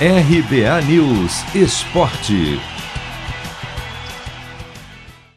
RBA News Esporte.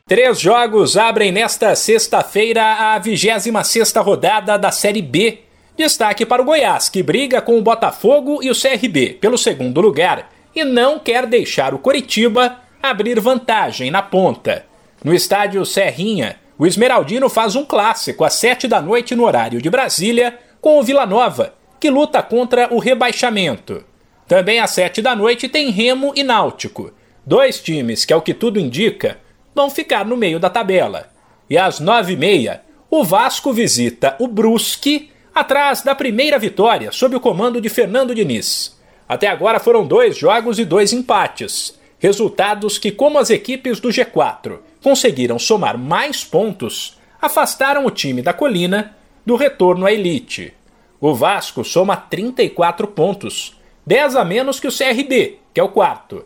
Três jogos abrem nesta sexta-feira a 26 rodada da Série B. Destaque para o Goiás, que briga com o Botafogo e o CRB pelo segundo lugar e não quer deixar o Coritiba abrir vantagem na ponta. No estádio Serrinha, o Esmeraldino faz um clássico às sete da noite no horário de Brasília com o Vila Nova, que luta contra o rebaixamento. Também às sete da noite tem Remo e Náutico, dois times que, ao que tudo indica, vão ficar no meio da tabela. E às nove e meia, o Vasco visita o Brusque, atrás da primeira vitória sob o comando de Fernando Diniz. Até agora foram dois jogos e dois empates, resultados que, como as equipes do G4 conseguiram somar mais pontos, afastaram o time da Colina do retorno à elite. O Vasco soma 34 pontos, 10 a menos que o CRB, que é o quarto.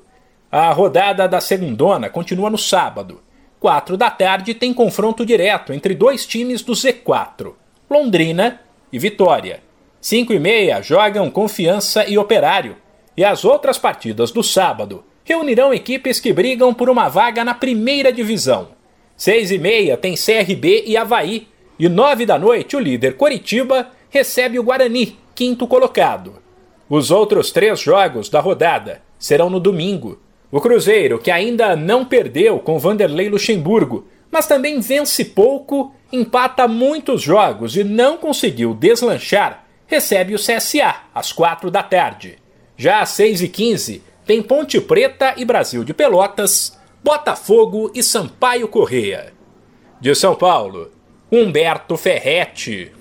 A rodada da segundona continua no sábado. 4 da tarde tem confronto direto entre dois times do Z4, Londrina e Vitória. 5 e meia jogam Confiança e Operário. E as outras partidas do sábado reunirão equipes que brigam por uma vaga na primeira divisão. 6 e meia tem CRB e Havaí. E 9 da noite o líder Coritiba recebe o Guarani, quinto colocado. Os outros três jogos da rodada serão no domingo. O Cruzeiro, que ainda não perdeu com Vanderlei Luxemburgo, mas também vence pouco, empata muitos jogos e não conseguiu deslanchar, recebe o CSA às quatro da tarde. Já às seis e quinze tem Ponte Preta e Brasil de Pelotas, Botafogo e Sampaio Correia. De São Paulo, Humberto Ferretti.